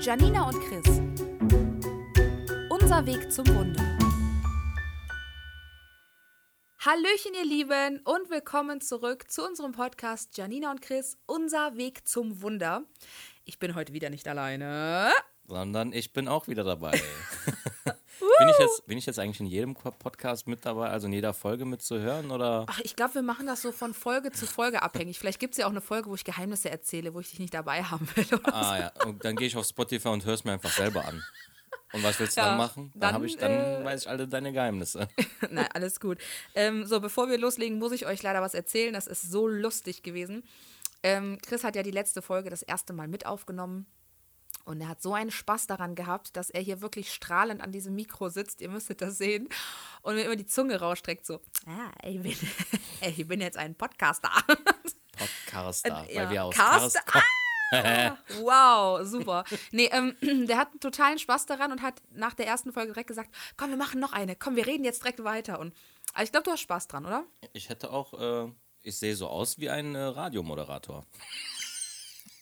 Janina und Chris. Unser Weg zum Wunder. Hallöchen, ihr Lieben, und willkommen zurück zu unserem Podcast Janina und Chris, unser Weg zum Wunder. Ich bin heute wieder nicht alleine. Sondern ich bin auch wieder dabei. bin, ich jetzt, bin ich jetzt eigentlich in jedem Podcast mit dabei, also in jeder Folge mitzuhören? Oder? Ach, ich glaube, wir machen das so von Folge zu Folge abhängig. Vielleicht gibt es ja auch eine Folge, wo ich Geheimnisse erzähle, wo ich dich nicht dabei haben will. ah so. ja, und dann gehe ich auf Spotify und höre es mir einfach selber an. Und was willst du ja, dann machen? Dann, dann, ich, dann äh, weiß ich alle deine Geheimnisse. Nein, alles gut. Ähm, so, bevor wir loslegen, muss ich euch leider was erzählen. Das ist so lustig gewesen. Ähm, Chris hat ja die letzte Folge das erste Mal mit aufgenommen. Und er hat so einen Spaß daran gehabt, dass er hier wirklich strahlend an diesem Mikro sitzt. Ihr müsstet das sehen. Und mir immer die Zunge rausstreckt, so, ah, ich bin, ich bin jetzt ein Podcaster. Podcaster, äh, weil ja, wir aus Caster. Ah, wow, super. Nee, ähm, der hat totalen Spaß daran und hat nach der ersten Folge direkt gesagt, komm, wir machen noch eine, komm, wir reden jetzt direkt weiter. Und also ich glaube, du hast Spaß dran, oder? Ich hätte auch, äh, ich sehe so aus wie ein äh, Radiomoderator.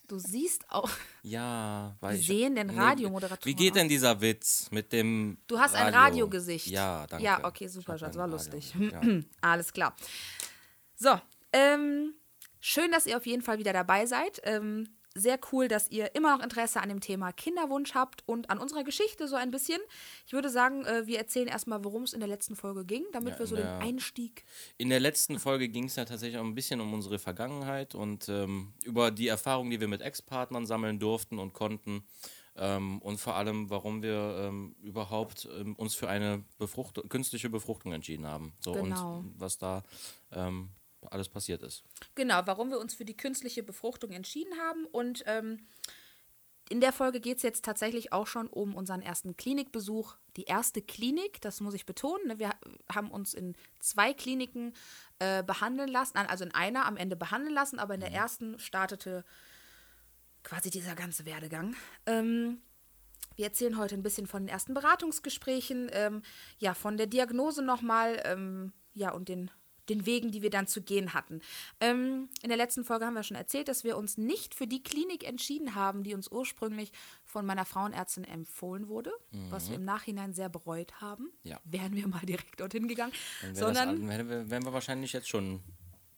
Du siehst auch. Ja, weil ich. sehen den Radiomoderator. Wie geht denn dieser Witz mit dem. Du hast Radio. ein Radiogesicht. Ja, danke. Ja, okay, super, Schatz, war lustig. Ja. Alles klar. So, ähm, schön, dass ihr auf jeden Fall wieder dabei seid. Ähm, sehr cool, dass ihr immer noch Interesse an dem Thema Kinderwunsch habt und an unserer Geschichte so ein bisschen. Ich würde sagen, äh, wir erzählen erstmal, worum es in der letzten Folge ging, damit ja, wir so den Einstieg. In der letzten Folge ging es ja tatsächlich auch ein bisschen um unsere Vergangenheit und ähm, über die Erfahrungen, die wir mit Ex-Partnern sammeln durften und konnten. Ähm, und vor allem, warum wir ähm, überhaupt ähm, uns für eine Befrucht künstliche Befruchtung entschieden haben. So, genau. Und was da ähm, alles passiert ist. Genau, warum wir uns für die künstliche Befruchtung entschieden haben. Und ähm, in der Folge geht es jetzt tatsächlich auch schon um unseren ersten Klinikbesuch. Die erste Klinik, das muss ich betonen. Ne? Wir haben uns in zwei Kliniken äh, behandeln lassen, also in einer am Ende behandeln lassen, aber in der mhm. ersten startete quasi dieser ganze Werdegang. Ähm, wir erzählen heute ein bisschen von den ersten Beratungsgesprächen, ähm, ja, von der Diagnose nochmal, ähm, ja, und den den Wegen, die wir dann zu gehen hatten. Ähm, in der letzten Folge haben wir schon erzählt, dass wir uns nicht für die Klinik entschieden haben, die uns ursprünglich von meiner Frauenärztin empfohlen wurde, mhm. was wir im Nachhinein sehr bereut haben. Ja. Wären wir mal direkt dorthin gegangen. Dann Sondern das, wären wir wahrscheinlich jetzt schon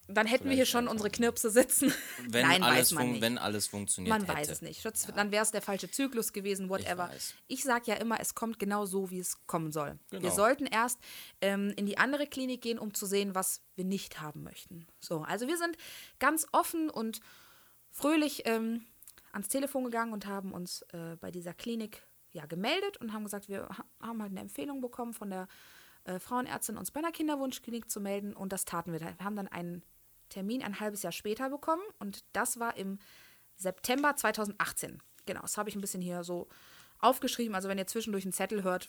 dann hätten wir hier schon unsere Knirpse sitzen. Wenn, Nein, alles, weiß man nicht. wenn alles funktioniert Man hätte. weiß es nicht. Schutz, ja. Dann wäre es der falsche Zyklus gewesen, whatever. Ich, ich sage ja immer, es kommt genau so, wie es kommen soll. Genau. Wir sollten erst ähm, in die andere Klinik gehen, um zu sehen, was wir nicht haben möchten. So, also wir sind ganz offen und fröhlich ähm, ans Telefon gegangen und haben uns äh, bei dieser Klinik ja, gemeldet und haben gesagt, wir haben halt eine Empfehlung bekommen von der äh, Frauenärztin, uns bei einer Kinderwunschklinik zu melden und das taten wir. Wir haben dann einen Termin ein halbes Jahr später bekommen und das war im September 2018. Genau, das habe ich ein bisschen hier so aufgeschrieben. Also wenn ihr zwischendurch einen Zettel hört,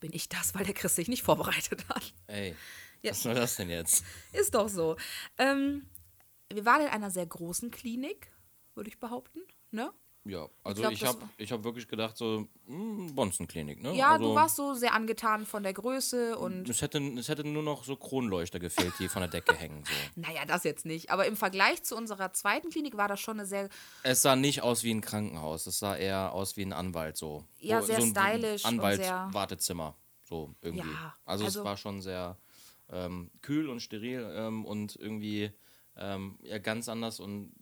bin ich das, weil der Chris sich nicht vorbereitet hat. Ey, ja. was soll das denn jetzt? Ist doch so. Ähm, wir waren in einer sehr großen Klinik, würde ich behaupten. Ne? Ja, also ich, ich habe hab wirklich gedacht, so, mh, hm, Bonzenklinik, ne? Ja, also, du warst so sehr angetan von der Größe und. Es hätte, es hätte nur noch so Kronleuchter gefehlt, die von der Decke hängen. So. Naja, das jetzt nicht. Aber im Vergleich zu unserer zweiten Klinik war das schon eine sehr. Es sah nicht aus wie ein Krankenhaus, es sah eher aus wie ein Anwalt, so. Ja, so, sehr so ein stylisch. Anwalt-Wartezimmer, so irgendwie. Ja, also, also es war schon sehr ähm, kühl und steril ähm, und irgendwie ähm, ja, ganz anders und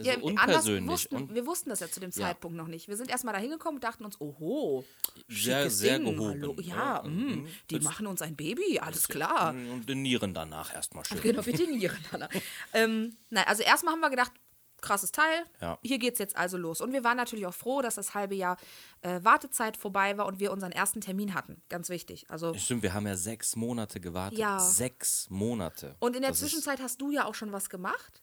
ja, so unpersönlich. Wussten, wir wussten das ja zu dem Zeitpunkt noch nicht. Wir sind erstmal da hingekommen und dachten uns, oho, sehr, sehr Ding, gehoben. Hallo. Ja, ja mh, mm, die machen uns ein Baby, alles klar. Und den Nieren danach erstmal schön. Genau, wir den Nieren danach. ähm, nein, also erstmal haben wir gedacht, krasses Teil. Ja. Hier es jetzt also los. Und wir waren natürlich auch froh, dass das halbe Jahr äh, Wartezeit vorbei war und wir unseren ersten Termin hatten. Ganz wichtig. Also, Stimmt, wir haben ja sechs Monate gewartet. Ja. Sechs Monate. Und in der das Zwischenzeit hast du ja auch schon was gemacht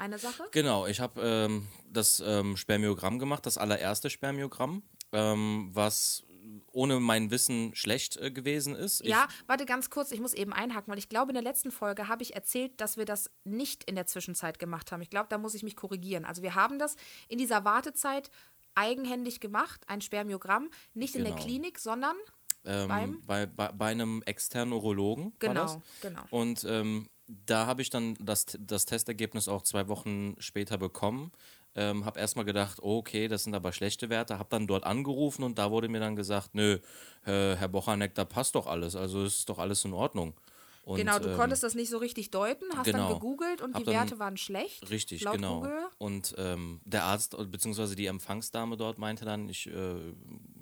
eine Sache? Genau, ich habe ähm, das ähm, Spermiogramm gemacht, das allererste Spermiogramm, ähm, was ohne mein Wissen schlecht äh, gewesen ist. Ja, ich warte ganz kurz, ich muss eben einhaken, weil ich glaube, in der letzten Folge habe ich erzählt, dass wir das nicht in der Zwischenzeit gemacht haben. Ich glaube, da muss ich mich korrigieren. Also wir haben das in dieser Wartezeit eigenhändig gemacht, ein Spermiogramm, nicht genau. in der genau. Klinik, sondern ähm, bei, bei, bei, einem externen Urologen. Genau, genau. Und ähm, da habe ich dann das, das Testergebnis auch zwei Wochen später bekommen. Ähm, habe erstmal gedacht, oh, okay, das sind aber schlechte Werte. Habe dann dort angerufen und da wurde mir dann gesagt, nö, äh, Herr Bochanek, da passt doch alles. Also ist doch alles in Ordnung. Und, genau, du ähm, konntest das nicht so richtig deuten, hast dann genau. gegoogelt und die dann- Werte waren schlecht. Richtig, genau. Google. Und ähm, der Arzt bzw. die Empfangsdame dort meinte dann, ich äh,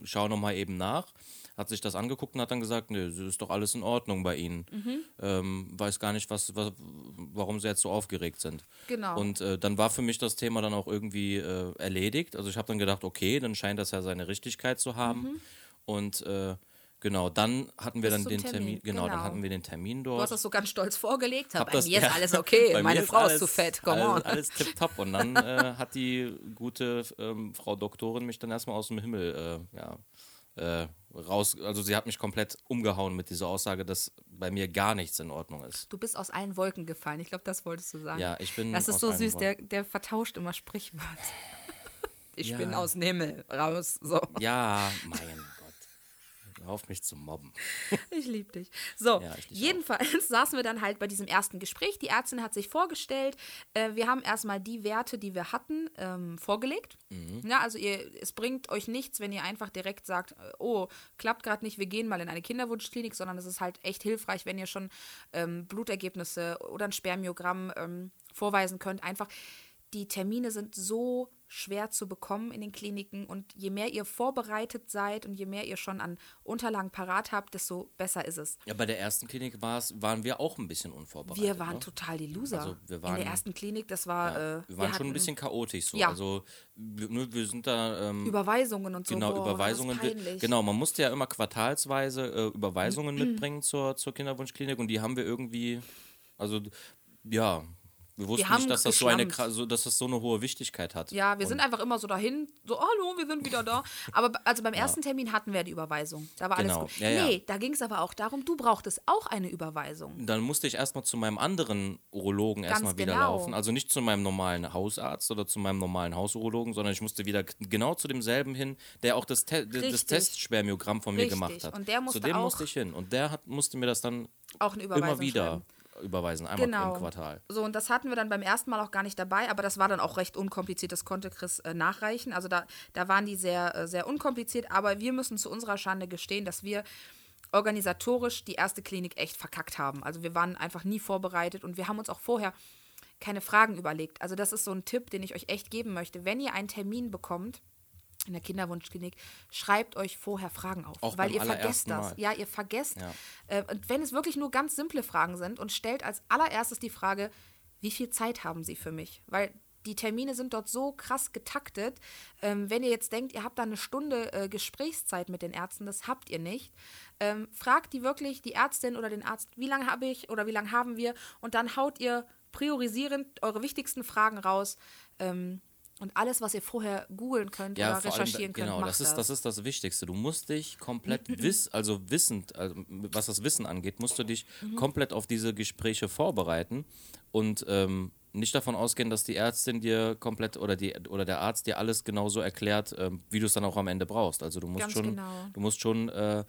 schaue nochmal eben nach, hat sich das angeguckt und hat dann gesagt, nee, ist doch alles in Ordnung bei Ihnen. Mhm. Ähm, weiß gar nicht, was, was, warum Sie jetzt so aufgeregt sind. Genau. Und äh, dann war für mich das Thema dann auch irgendwie äh, erledigt. Also ich habe dann gedacht, okay, dann scheint das ja seine Richtigkeit zu haben. Und äh, genau, dann hatten wir. Bis dann den Termin, Termin, genau, dann genau. hatten wir den Termin Du dort. hast das so ganz stolz vorgelegt. Hab bei das- mir ist ja. alles okay. Bei Meine Frau ist alles- zu fett. Come on. alles, alles tipptopp. Und dann äh, hat die gute ähm, Frau Doktorin mich dann erstmal aus dem Himmel äh, ja, äh, raus. Also sie hat mich komplett umgehauen mit dieser Aussage, dass bei mir gar nichts in Ordnung ist. Du bist aus allen Wolken gefallen. Ich glaube, das wolltest du sagen. Ja, ich bin. Das ist so süß, der, der vertauscht immer Sprichwörter. Ich Ja. bin aus dem Himmel raus. So. Ja, mein. Hör auf mich zu mobben. Ich liebe dich. So, Ja, ich dich jedenfalls saßen wir dann halt bei diesem ersten Gespräch. Die Ärztin hat sich vorgestellt. Äh, wir haben erstmal die Werte, die wir hatten, ähm, vorgelegt. Mhm. Ja, also ihr, es bringt euch nichts, wenn ihr einfach direkt sagt, äh, oh, klappt gerade nicht, wir gehen mal in eine Kinderwunschklinik, sondern es ist halt echt hilfreich, wenn ihr schon ähm, Blutergebnisse oder ein Spermiogramm ähm, vorweisen könnt. Einfach, die Termine sind so schwer zu bekommen in den Kliniken und je mehr ihr vorbereitet seid und je mehr ihr schon an Unterlagen parat habt, desto besser ist es. Ja, bei der ersten Klinik waren wir auch ein bisschen unvorbereitet. Wir waren ne? total die Loser. Also wir in waren- der ersten Klinik, das war. Ja, äh, wir waren schon hatten ein bisschen chaotisch so. Ja. Also wir, nur, wir sind da ähm, Überweisungen und so. genau boah, Überweisungen. Genau, man musste ja immer quartalsweise äh, Überweisungen mitbringen zur, zur Kinderwunschklinik und die haben wir irgendwie, also ja, wir wussten haben nicht, dass das so eine so, dass das so eine hohe Wichtigkeit hat. Ja, wir und, sind einfach immer so dahin, so, hallo, wir sind wieder da. Aber also beim ersten Termin hatten wir die Überweisung. Da war Genau, alles gut. ja, ja. Nee, da ging es aber auch darum, du brauchtest auch eine Überweisung. Dann musste ich erstmal zu meinem anderen Urologen erstmal wieder genau. laufen. Also nicht zu meinem normalen Hausarzt oder zu meinem normalen Hausurologen, sondern ich musste wieder genau zu demselben hin, der auch das, Te das. Testspermiogramm von mir Richtig. gemacht hat. Und der zu musste dem auch- musste ich hin. Und der hat, musste mir das dann Auch eine Überweisung. immer wieder. Überweisen, einmal Genau. im Quartal. So, und das hatten wir dann beim ersten Mal auch gar nicht dabei, aber das war dann auch recht unkompliziert, das konnte Chris äh, nachreichen. Also da, da waren die sehr, äh, sehr unkompliziert, aber wir müssen zu unserer Schande gestehen, dass wir organisatorisch die erste Klinik echt verkackt haben. Also wir waren einfach nie vorbereitet und wir haben uns auch vorher keine Fragen überlegt. Also das ist so ein Tipp, den ich euch echt geben möchte. Wenn ihr einen Termin bekommt, in der Kinderwunschklinik, schreibt euch vorher Fragen auf, Auch weil ihr vergesst das. Mal. Ja, ihr vergesst. Ja. Äh, und wenn es wirklich nur ganz simple Fragen sind und stellt als allererstes die Frage, wie viel Zeit haben Sie für mich? Weil die Termine sind dort so krass getaktet. Ähm, wenn ihr jetzt denkt, ihr habt da eine Stunde äh, Gesprächszeit mit den Ärzten, das habt ihr nicht. Ähm, fragt die wirklich, die Ärztin oder den Arzt, wie lange habe ich oder wie lange haben wir? Und dann haut ihr priorisierend eure wichtigsten Fragen raus. Ähm, und alles, was ihr vorher googeln könnt oder vor allem, recherchieren könnt, genau, das ist, das ist das Wichtigste. Du musst dich komplett wiss, also wissend, also was das Wissen angeht, musst du dich Mhm. komplett auf diese Gespräche vorbereiten und ähm, nicht davon ausgehen, dass die Ärztin dir komplett oder die oder der Arzt dir alles genauso erklärt, ähm, wie du es dann auch am Ende brauchst. Also du musst Ganz schon, genau. du musst schon äh,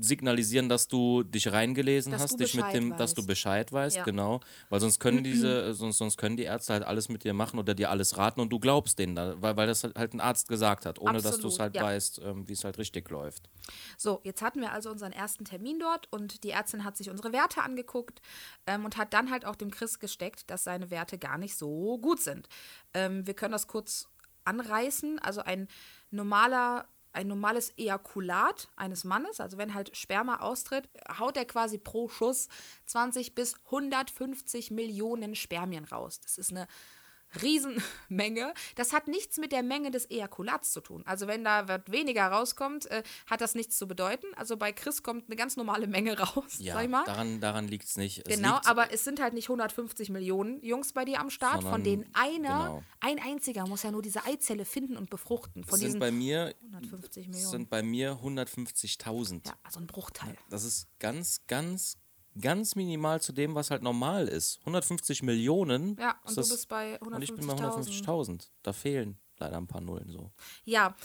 signalisieren, dass du dich reingelesen Dass hast, dich mit dem, dass du weißt. Bescheid weißt, Ja. genau, weil sonst können diese, sonst, sonst können die Ärzte halt alles mit dir machen oder dir alles raten und du glaubst denen, da, weil, weil das halt ein Arzt gesagt hat, ohne dass du es Absolut, halt ja. weißt, ähm, wie es halt richtig läuft. So, jetzt hatten wir also unseren ersten Termin dort und die Ärztin hat sich unsere Werte angeguckt ähm, und hat dann halt auch dem Chris gesteckt, dass seine Werte gar nicht so gut sind. Ähm, wir können das kurz anreißen. Also ein normaler ein normales Ejakulat eines Mannes, also wenn halt Sperma austritt, haut er quasi pro Schuss 20 bis 150 Millionen Spermien raus. Das ist eine Riesenmenge. Das hat nichts mit der Menge des Ejakulats zu tun. Also wenn da weniger rauskommt, äh, hat das nichts zu bedeuten. Also bei Chris kommt eine ganz normale Menge raus, Ja, sag ich mal. daran, daran liegt es nicht. Genau, aber es sind halt nicht 150 Millionen Jungs bei dir am Start, von Sondern- denen einer, genau. ein einziger muss ja nur diese Eizelle finden und befruchten. Von sind bei mir 150 es Millionen. sind bei mir 150.000. ja, also ein Bruchteil. Das ist ganz, ganz, ganz minimal zu dem, was halt normal ist. 150 Millionen. Ja, und das, du bist bei und ich bin bei 150.000. 150.000. Da fehlen leider ein paar Nullen so. Ja,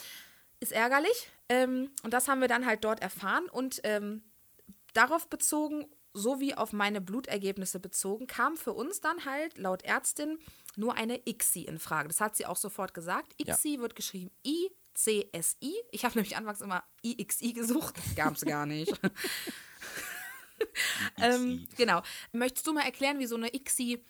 ist ärgerlich. Ähm, und das haben wir dann halt dort erfahren. Und ähm, darauf bezogen, sowie auf meine Blutergebnisse bezogen, kam für uns dann halt laut Ärztin nur eine ICSI in Frage. Das hat sie auch sofort gesagt. ICSI ja. wird geschrieben I-C-S-I. Ich habe nämlich anfangs immer IXI gesucht. Gab es gar nicht. ähm, genau. Möchtest du mal erklären, wie so eine ICSI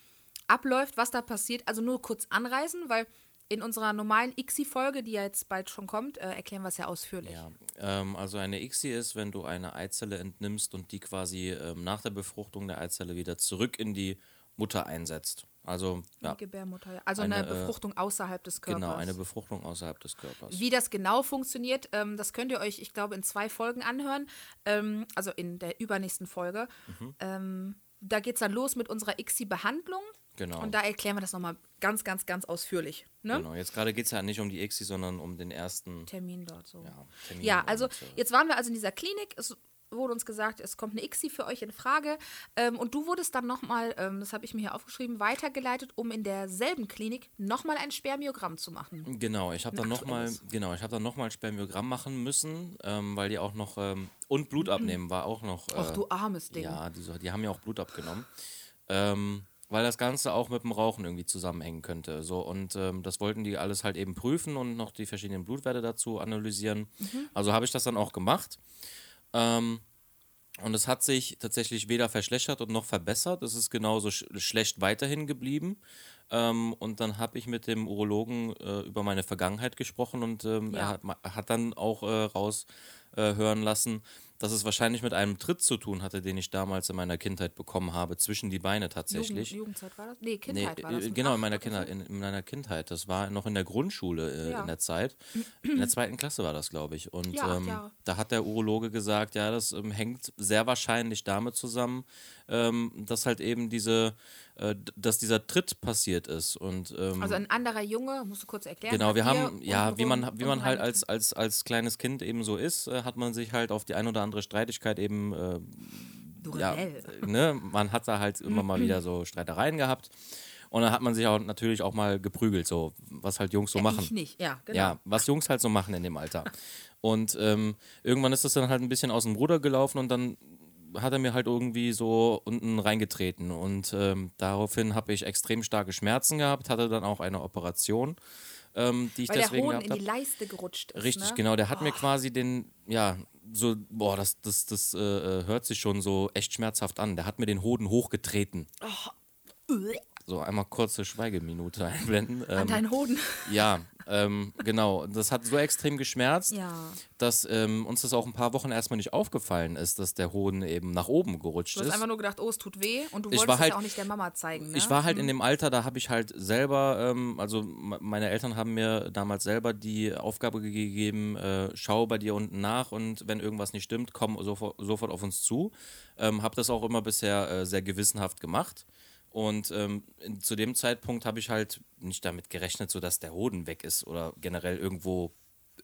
abläuft, was da passiert? Also nur kurz anreißen, weil in unserer normalen ICSI-Folge, die ja jetzt bald schon kommt, äh, erklären wir es ja ausführlich. Ja, ähm, also eine ICSI ist, wenn du eine Eizelle entnimmst und die quasi ähm, nach der Befruchtung der Eizelle wieder zurück in die Mutter einsetzt. Also, ja. Gebärmutter, ja. Also eine, eine, äh, Befruchtung außerhalb des Körpers. Genau, eine Befruchtung außerhalb des Körpers. Wie das genau funktioniert, ähm, das könnt ihr euch, ich glaube, in zwei Folgen anhören. Ähm, also in der übernächsten Folge. Mhm. Ähm, da geht es dann los mit unserer ICSI-Behandlung. Genau. Und da erklären wir das nochmal ganz, ganz, ganz ausführlich. Ne? Genau, jetzt gerade geht es ja nicht um die ICSI, sondern um den ersten Termin dort so. Ja, Termin ja also äh, jetzt waren wir also in dieser Klinik. Es wurde uns gesagt, es kommt eine ICSI für euch in Frage. Ähm, und du wurdest dann nochmal, ähm, das habe ich mir hier aufgeschrieben, weitergeleitet, um in derselben Klinik nochmal ein Spermiogramm zu machen. Genau, ich habe dann nochmal genau, hab noch ein Spermiogramm machen müssen, ähm, weil die auch noch, ähm, und Blut abnehmen war auch noch. Äh, Ach du armes Ding. Ja, die, die haben ja auch Blut abgenommen. Ähm, weil das Ganze auch mit dem Rauchen irgendwie zusammenhängen könnte. So, und ähm, das wollten die alles halt eben prüfen und noch die verschiedenen Blutwerte dazu analysieren. Mhm. Also habe ich das dann auch gemacht. Ähm, und es hat sich tatsächlich weder verschlechtert und noch verbessert. Es ist genauso sch schlecht weiterhin geblieben. Ähm, und dann habe ich mit dem Urologen äh, über meine Vergangenheit gesprochen und ähm, ja. er, hat, hat, dann auch äh, raushören äh, lassen, dass es wahrscheinlich mit einem Tritt zu tun hatte, den ich damals in meiner Kindheit bekommen habe, zwischen die Beine tatsächlich. Jugend, Jugendzeit war das? Nee, Kindheit nee, war das. Äh, genau, in meiner, Kinder, in, in, meiner Kindheit. Das war noch in der Grundschule äh, ja. in der Zeit. In der zweiten Klasse war das, glaube ich. Und ja, ähm, da hat der Urologe gesagt, ja, das ähm, hängt sehr wahrscheinlich damit zusammen, ähm, dass halt eben diese äh, dass dieser Tritt passiert ist. Und, ähm, also ein anderer Junge, musst du kurz erklären. Genau, wir haben, ja, wie man, wie man halt als, als, als kleines Kind eben so ist, äh, hat man sich halt auf die ein oder andere Streitigkeit eben, äh, ja, ne, man hat da halt immer mal wieder so Streitereien gehabt. Und dann hat man sich auch natürlich auch mal geprügelt, so was halt Jungs so ja, machen. Ich nicht, ja, genau. Ja, was Jungs halt so machen in dem Alter. Und ähm, irgendwann ist das dann halt ein bisschen aus dem Ruder gelaufen und dann hat er mir halt irgendwie so unten reingetreten. Und ähm, daraufhin habe ich extrem starke Schmerzen gehabt, hatte dann auch eine Operation. Ähm, die ich Weil deswegen der Hoden in die Leiste gerutscht ist. Richtig, ne? genau. Der hat oh. mir quasi den, ja, so, boah, das, das, das äh, äh, hört sich schon so echt schmerzhaft an. Der hat mir den Hoden hochgetreten. Oh. So, einmal kurze Schweigeminute einblenden. An ähm, deinen Hoden. Ja, ähm, genau. Das hat so extrem geschmerzt, ja. dass ähm, uns das auch ein paar Wochen erstmal nicht aufgefallen ist, dass der Hoden eben nach oben gerutscht ist. Du hast ist. einfach nur gedacht, oh, es tut weh und du wolltest es halt, ja auch nicht der Mama zeigen. Ne? Ich war halt mhm. in dem Alter, da habe ich halt selber, ähm, also meine Eltern haben mir damals selber die Aufgabe gegeben, äh, schau bei dir unten nach und wenn irgendwas nicht stimmt, komm sofort, sofort auf uns zu. Ähm, habe das auch immer bisher äh, sehr gewissenhaft gemacht. Und ähm, zu dem Zeitpunkt habe ich halt nicht damit gerechnet, so dass der Hoden weg ist oder generell irgendwo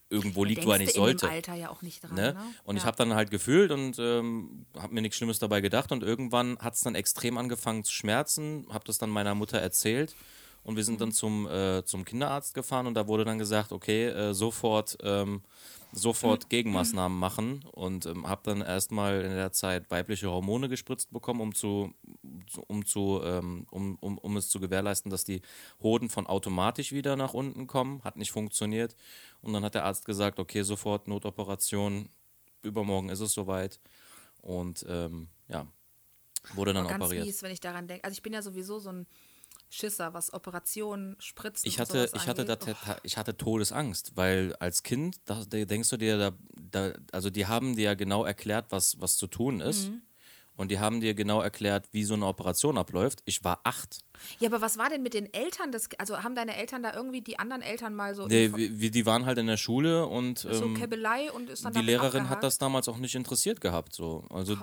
irgendwo liegt, wo er nicht sollte. Im Alter ja auch nicht dran. Ne? Ne? Und ja. ich habe dann halt gefühlt und ähm, habe mir nichts Schlimmes dabei gedacht. Und irgendwann hat es dann extrem angefangen zu schmerzen. Habe das dann meiner Mutter erzählt. Und wir sind mhm. dann zum, äh, zum Kinderarzt gefahren und da wurde dann gesagt, okay, äh, sofort ähm, sofort Gegenmaßnahmen machen und ähm, habe dann erstmal in der Zeit weibliche Hormone gespritzt bekommen, um zu, um zu, ähm, um, um, um es zu gewährleisten, dass die Hoden von automatisch wieder nach unten kommen. Hat nicht funktioniert. Und dann hat der Arzt gesagt, okay, sofort Notoperation, übermorgen ist es soweit. Und ähm, ja, wurde dann ganz operiert. Mies, wenn ich daran denke. Also ich bin ja sowieso so ein Schisser, was Operationen, Spritzen ich hatte, ich hatte, das, oh. ich hatte Todesangst, weil als Kind, da, da denkst du dir, da, da, also die haben dir ja genau erklärt, was, was zu tun ist. Mhm. Und die haben dir genau erklärt, wie so eine Operation abläuft. Ich war acht. Ja, aber was war denn mit den Eltern? Das, also haben deine Eltern da irgendwie die anderen Eltern mal so. Nee, wie, die waren halt in der Schule und. Ähm, so Käbelei und ist dann Die Lehrerin abgehakt. hat das damals auch nicht interessiert gehabt. So. Also,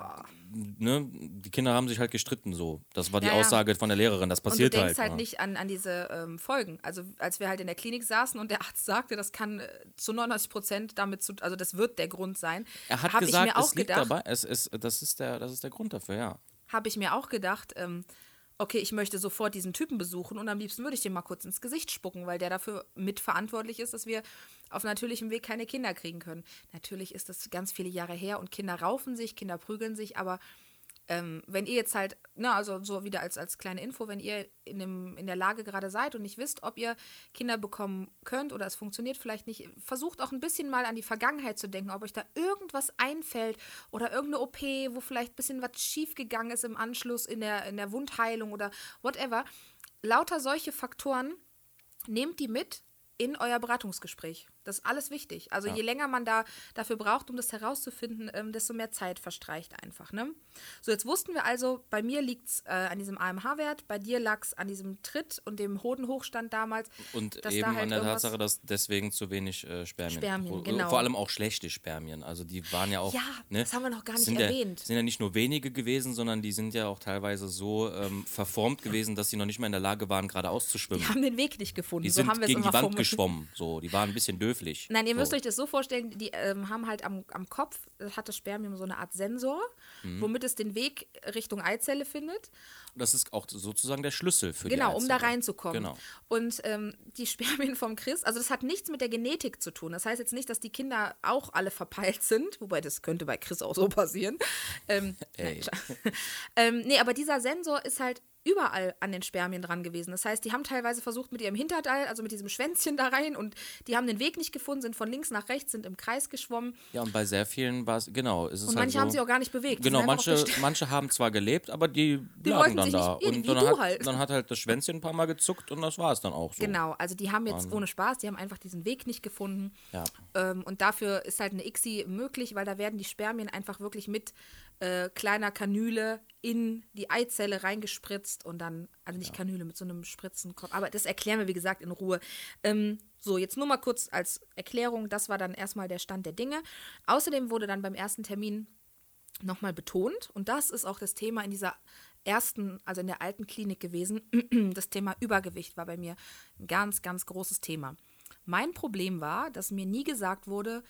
ne, die Kinder haben sich halt gestritten so. Das war die ja, Aussage von der Lehrerin. Das passiert halt. Und du denkst halt, halt nicht an, an diese ähm, Folgen. Also, als wir halt in der Klinik saßen und der Arzt sagte, das kann äh, zu 99 Prozent damit zu. Also, das wird der Grund sein. Er hat gesagt, es liegt gedacht, dabei. Es ist, das, ist der, das ist der Grund dafür, ja. Habe ich mir auch gedacht. Ähm, okay, ich möchte sofort diesen Typen besuchen und am liebsten würde ich dem mal kurz ins Gesicht spucken, weil der dafür mitverantwortlich ist, dass wir auf natürlichem Weg keine Kinder kriegen können. Natürlich ist das ganz viele Jahre her und Kinder raufen sich, Kinder prügeln sich, aber ähm, wenn ihr jetzt halt, ne, also so wieder als, als kleine Info, wenn ihr in, dem, in der Lage gerade seid und nicht wisst, ob ihr Kinder bekommen könnt oder es funktioniert vielleicht nicht, versucht auch ein bisschen mal an die Vergangenheit zu denken, ob euch da irgendwas einfällt oder irgendeine OP, wo vielleicht ein bisschen was schiefgegangen ist im Anschluss in der, in der Wundheilung oder whatever. Lauter solche Faktoren, nehmt die mit in euer Beratungsgespräch. Das ist alles wichtig. Also Ja. je länger man da dafür braucht, um das herauszufinden, ähm, desto mehr Zeit verstreicht einfach. Ne? So, jetzt wussten wir also, bei mir liegt es äh, an diesem AMH-Wert, bei dir lag es an diesem Tritt und dem Hodenhochstand damals. Und eben da halt an der Tatsache, dass deswegen zu wenig äh, Spermien. Spermien, Wo- genau. Vor allem auch schlechte Spermien. Also die waren ja auch. Ja, ne, das haben wir noch gar nicht erwähnt. Ja, sind ja nicht nur wenige gewesen, sondern die sind ja auch teilweise so ähm, verformt gewesen, dass sie noch nicht mal in der Lage waren, geradeaus zu schwimmen. Die haben den Weg nicht gefunden. Die so sind gegen die Wand formuliert. geschwommen. So, die waren ein bisschen döflich. Nein, ihr so. müsst euch das so vorstellen, die ähm, haben halt am, am Kopf, äh, hat das Spermium so eine Art Sensor, Mhm. womit es den Weg Richtung Eizelle findet. Das ist auch sozusagen der Schlüssel für Genau, die um da reinzukommen. Genau. Und ähm, die Spermien vom Chris, also das hat nichts mit der Genetik zu tun. Das heißt jetzt nicht, dass die Kinder auch alle verpeilt sind, wobei das könnte bei Chris auch so passieren. Ähm, nein, ähm, nee, aber dieser Sensor ist halt überall an den Spermien dran gewesen. Das heißt, die haben teilweise versucht mit ihrem Hinterteil, also mit diesem Schwänzchen da rein und die haben den Weg nicht gefunden, sind von links nach rechts, sind im Kreis geschwommen Ja, und bei sehr vielen war es, genau, ist es und halt manche so, haben sich auch gar nicht bewegt. Genau, manche, manche haben zwar gelebt, aber die, Die lagen dann da. und dann, hat, halt. dann hat halt das Schwänzchen ein paar Mal gezuckt und das war es dann auch so. Genau, also die haben jetzt ohne Spaß, die haben einfach diesen Weg nicht gefunden. Ja. Ähm, und dafür ist halt eine ICSI möglich, weil da werden die Spermien einfach wirklich mit äh, kleiner Kanüle in die Eizelle reingespritzt und dann, also nicht Kanüle, mit so einem Spritzenkopf. Aber das erklären wir, wie gesagt, in Ruhe. Ähm, so, jetzt nur mal kurz als Erklärung, das war dann erstmal der Stand der Dinge. Außerdem wurde dann beim ersten Termin nochmal betont, und das ist auch das Thema in dieser ersten, also in der alten Klinik gewesen, das Thema Übergewicht war bei mir ein ganz, ganz großes Thema. Mein Problem war, dass mir nie gesagt wurde,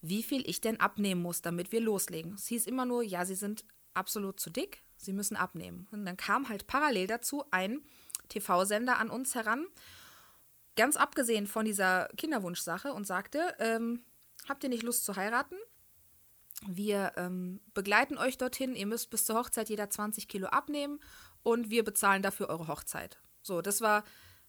wie viel ich denn abnehmen muss, damit wir loslegen. Es hieß immer nur, ja, Sie sind absolut zu dick, Sie müssen abnehmen. Und dann kam halt parallel dazu ein TV-Sender an uns heran, ganz abgesehen von dieser Kinderwunschsache und sagte, ähm, habt ihr nicht Lust zu heiraten? Wir ähm, begleiten euch dorthin. Ihr müsst bis zur Hochzeit jeder 20 Kilo abnehmen und wir bezahlen dafür eure Hochzeit. So, das war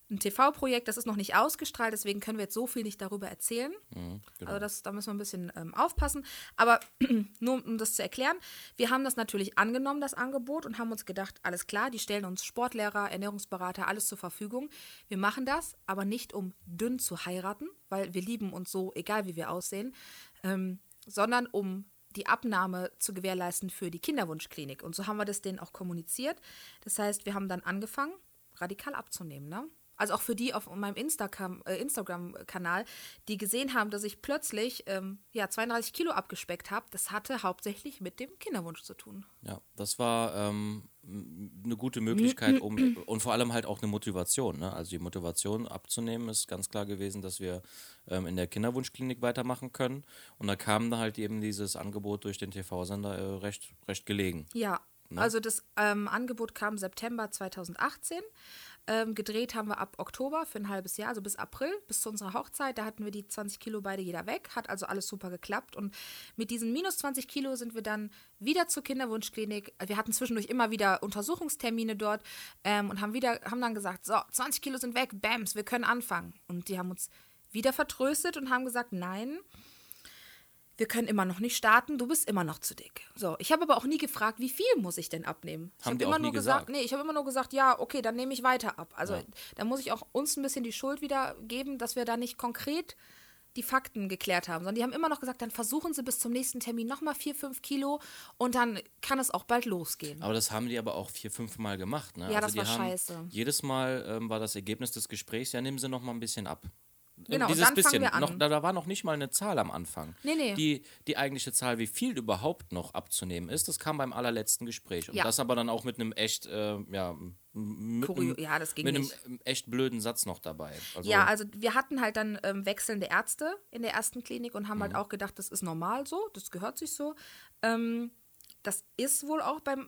ein TV-Projekt, das ist noch nicht ausgestrahlt, deswegen können wir jetzt so viel nicht darüber erzählen. Mhm, genau. Also das, da müssen wir ein bisschen ähm, aufpassen. Aber nur um das zu erklären, wir haben das natürlich angenommen, das Angebot, und haben uns gedacht, alles klar, die stellen uns Sportlehrer, Ernährungsberater, alles zur Verfügung. Wir machen das, aber nicht um dünn zu heiraten, weil wir lieben uns so, egal wie wir aussehen, ähm, sondern um die Abnahme zu gewährleisten für die Kinderwunschklinik. Und so haben wir das denen auch kommuniziert. Das heißt, wir haben dann angefangen, radikal abzunehmen. Ne? Also auch für die auf meinem Instagram- äh, Instagram-Kanal, die gesehen haben, dass ich plötzlich ähm, ja, 32 Kilo abgespeckt habe, das hatte hauptsächlich mit dem Kinderwunsch zu tun. Ja, das war ähm, eine gute Möglichkeit, um und vor allem halt auch eine Motivation. Ne? Also die Motivation abzunehmen ist ganz klar gewesen, dass wir ähm, in der Kinderwunschklinik weitermachen können. Und da kam dann halt eben dieses Angebot durch den TV-Sender äh, recht, recht gelegen. Ja, also das ähm, Angebot kam September 2018. Ähm, gedreht haben wir ab Oktober für ein halbes Jahr, also bis April, bis zu unserer Hochzeit. Da hatten wir die 20 Kilo beide jeder weg. Hat also alles super geklappt. Und mit diesen minus 20 Kilo sind wir dann wieder zur Kinderwunschklinik. Wir hatten zwischendurch immer wieder Untersuchungstermine dort ähm, und haben, wieder, haben dann gesagt, so, 20 Kilo sind weg, bams, wir können anfangen. Und die haben uns wieder vertröstet und haben gesagt, nein, wir können immer noch nicht starten, du bist immer noch zu dick. So, ich habe aber auch nie gefragt, wie viel muss ich denn abnehmen? Ich Haben habe die immer nur gesagt, gesagt? nee, ich habe immer nur gesagt, ja, okay, dann nehme ich weiter ab. Also da muss ich auch uns ein bisschen die Schuld wieder geben, dass wir da nicht konkret die Fakten geklärt haben, sondern die haben immer noch gesagt, dann versuchen sie bis zum nächsten Termin nochmal vier, fünf Kilo und dann kann es auch bald losgehen. Aber das haben die aber auch vier, fünf Mal gemacht. Ne? Ja, also das war scheiße. Jedes Mal ähm, war das Ergebnis des Gesprächs, ja, nehmen Sie noch mal ein bisschen ab. Genau, Dieses dann fangen bisschen, wir an. Noch, da, war noch nicht mal eine Zahl am Anfang. Nee, nee. Die, die eigentliche Zahl, wie viel überhaupt noch abzunehmen ist, das kam beim allerletzten Gespräch. Und Ja. das aber dann auch mit einem echt, äh, ja, mit, Kurio- einem- ja, das ging mit nicht. einem echt blöden Satz noch dabei. Also, Ja, also wir hatten halt dann ähm, wechselnde Ärzte in der ersten Klinik und haben Mhm. halt auch gedacht, das ist normal so, das gehört sich so. Ähm, das ist wohl auch beim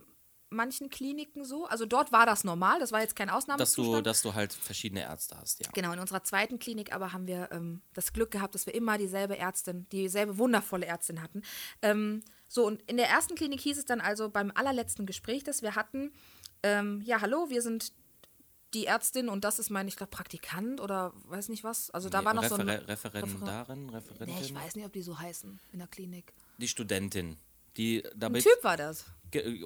manchen Kliniken so. Also dort war das normal, das war jetzt kein Dass Ausnahmezustand. du, dass du halt verschiedene Ärzte hast, ja. Genau, in unserer zweiten Klinik aber haben wir ähm, das Glück gehabt, dass wir immer dieselbe Ärztin, dieselbe wundervolle Ärztin hatten. Ähm, so, und in der ersten Klinik hieß es dann also beim allerletzten Gespräch, das wir hatten, ähm, ja, hallo, wir sind die Ärztin und das ist mein, ich glaube, Praktikant oder weiß nicht was. Also da Nee, war noch so ein... Refer Referendarin, Referentin, Nee, ich weiß nicht, ob die so heißen in der Klinik. die Studentin, die Ein damit Typ war das.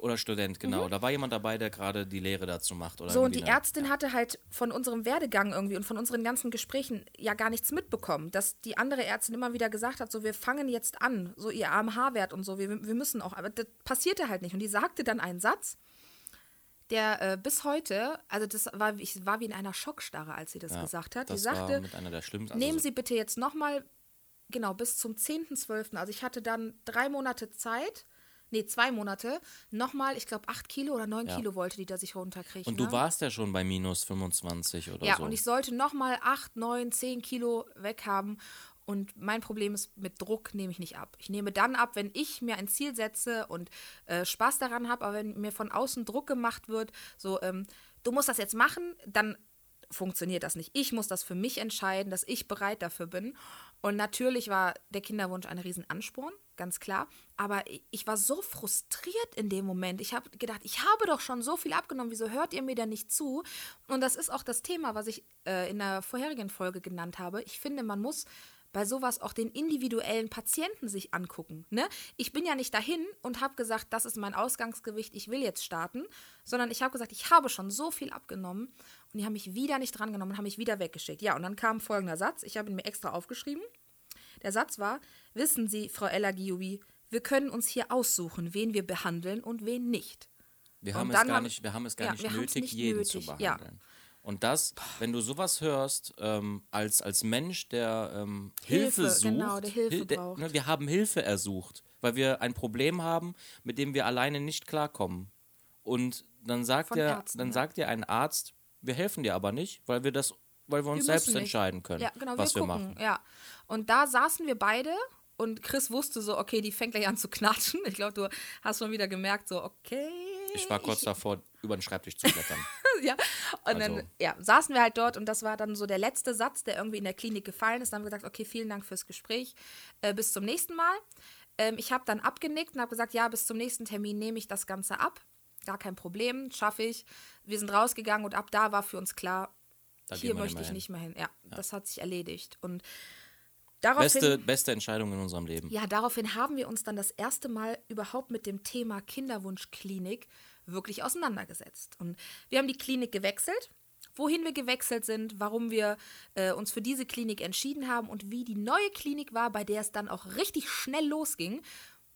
Oder Student, genau. Da war jemand dabei, der gerade die Lehre dazu macht oder So, und die eine- Ärztin hatte halt von unserem Werdegang irgendwie und von unseren ganzen Gesprächen ja gar nichts mitbekommen. Dass die andere Ärztin immer wieder gesagt hat, so, wir fangen jetzt an, so ihr AMH-Wert und so, wir, wir müssen auch. Aber das passierte halt nicht. Und die sagte dann einen Satz, der äh, bis heute, also das war, ich war wie in einer Schockstarre, als sie das Ja, gesagt hat. Das die war sagte, mit einer der schlimmsten. nehmen also, Sie bitte jetzt nochmal, genau, bis zum 10.12., also ich hatte dann drei Monate Zeit, nee, zwei Monate, nochmal, ich glaube, acht Kilo oder neun Ja. Kilo wollte die, dass ich runterkriege. Und du ne? warst ja schon bei minus 25 oder Ja, so. und ich sollte nochmal 8, 9, 10 Kilo weghaben. Und mein Problem ist, mit Druck nehme ich nicht ab. Ich nehme dann ab, wenn ich mir ein Ziel setze und äh, Spaß daran habe, aber wenn mir von außen Druck gemacht wird, so, ähm, du musst das jetzt machen, dann funktioniert das nicht. Ich muss das für mich entscheiden, dass ich bereit dafür bin. Und natürlich war der Kinderwunsch ein Riesenansporn, ganz klar. Aber ich- war so frustriert in dem Moment. Ich habe gedacht, ich habe doch schon so viel abgenommen. Wieso hört ihr mir da nicht zu? Und das ist auch das Thema, was ich äh, in der vorherigen Folge genannt habe. Ich finde, man muss bei sowas auch den individuellen Patienten sich angucken. Ne? Ich bin ja nicht dahin und habe gesagt, das ist mein Ausgangsgewicht, ich will jetzt starten, sondern ich habe gesagt, ich habe schon so viel abgenommen und die haben mich wieder nicht drangenommen und haben mich wieder weggeschickt. Ja, und dann kam folgender Satz, ich habe ihn mir extra aufgeschrieben. Der Satz war, wissen Sie, Frau Ella Giobi, wir können uns hier aussuchen, wen wir behandeln und wen nicht. wir und haben es gar nicht, wir haben es gar ja, nicht nötig, nicht jeden nötig, zu ja. behandeln. Und das, wenn du sowas hörst, ähm, als, als Mensch, der ähm, Hilfe, Hilfe, sucht, genau, der Hilfe Hil- der- braucht. ne, wir haben Hilfe ersucht, weil wir ein Problem haben, mit dem wir alleine nicht klarkommen. Und dann sagt Von dir, Ärzten, dann ja. sagt dir ein Arzt, wir helfen dir aber nicht, weil wir das, weil wir uns Wir selbst entscheiden können, Ja, genau, was wir, wir machen. Ja. Und da saßen wir beide und Chris wusste so, okay, die fängt gleich an zu knatschen. Ich glaube, du hast schon wieder gemerkt, so, okay. Ich war kurz davor, über den Schreibtisch zu klettern. ja. Und Also- dann ja, saßen wir halt dort und das war dann so der letzte Satz, der irgendwie in der Klinik gefallen ist. Dann haben wir gesagt, okay, vielen Dank fürs Gespräch. Äh, bis zum nächsten Mal. Ähm, ich habe dann abgenickt und habe gesagt, ja, bis zum nächsten Termin nehme ich das Ganze ab. Gar kein Problem, schaffe ich. Wir sind rausgegangen und ab da war für uns klar, Da hier wir möchte ich hin. nicht mehr hin. Ja, das hat sich erledigt. Und daraufhin, Beste, beste Entscheidung in unserem Leben. ja, daraufhin haben wir uns dann das erste Mal überhaupt mit dem Thema Kinderwunschklinik wirklich auseinandergesetzt. Und wir haben die Klinik gewechselt, wohin wir gewechselt sind, warum wir äh, uns für diese Klinik entschieden haben und wie die neue Klinik war, bei der es dann auch richtig schnell losging.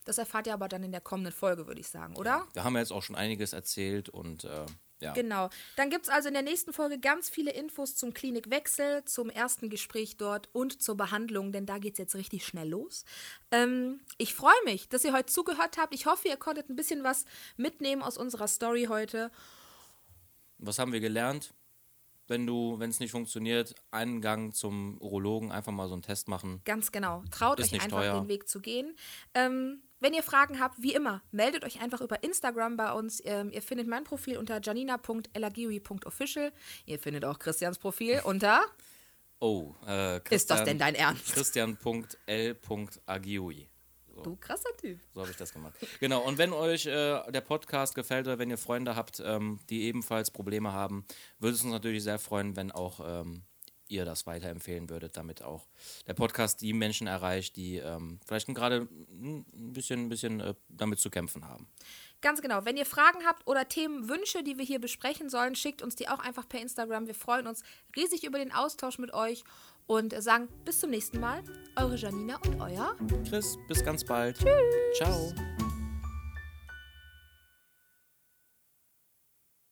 Das erfahrt ihr aber dann in der kommenden Folge, würde ich sagen, oder? Wir haben ja jetzt auch schon einiges erzählt und äh, ja. Genau. Dann gibt es also in der nächsten Folge ganz viele Infos zum Klinikwechsel, zum ersten Gespräch dort und zur Behandlung, denn da geht es jetzt richtig schnell los. Ähm, ich freue mich, dass ihr heute zugehört habt. Ich hoffe, ihr konntet ein bisschen was mitnehmen aus unserer Story heute. Was haben wir gelernt? Wenn du, wenn es nicht funktioniert, einen Gang zum Urologen, einfach mal so einen Test machen. Ganz genau. Traut Ist euch nicht einfach teuer. den Weg zu gehen. Ähm, wenn ihr Fragen habt, wie immer, meldet euch einfach über Instagram bei uns. Ähm, ihr findet mein Profil unter janina.elagiwi.official. Ihr findet auch Christians Profil unter. Oh, äh, Christian, Ist das denn dein Ernst? Christian.l.agiui. Du krasser Typ. So habe ich das gemacht. Genau, und wenn euch äh, der Podcast gefällt oder wenn ihr Freunde habt, ähm, die ebenfalls Probleme haben, würde es uns natürlich sehr freuen, wenn auch ähm, ihr das weiterempfehlen würdet, damit auch der Podcast die Menschen erreicht, die ähm, vielleicht gerade ein bisschen, ein bisschen äh, damit zu kämpfen haben. Ganz genau. Wenn ihr Fragen habt oder Themenwünsche, die wir hier besprechen sollen, schickt uns die auch einfach per Instagram. Wir freuen uns riesig über den Austausch mit euch und sagen bis zum nächsten Mal. Eure Janina und euer Chris, bis ganz bald. Ciao.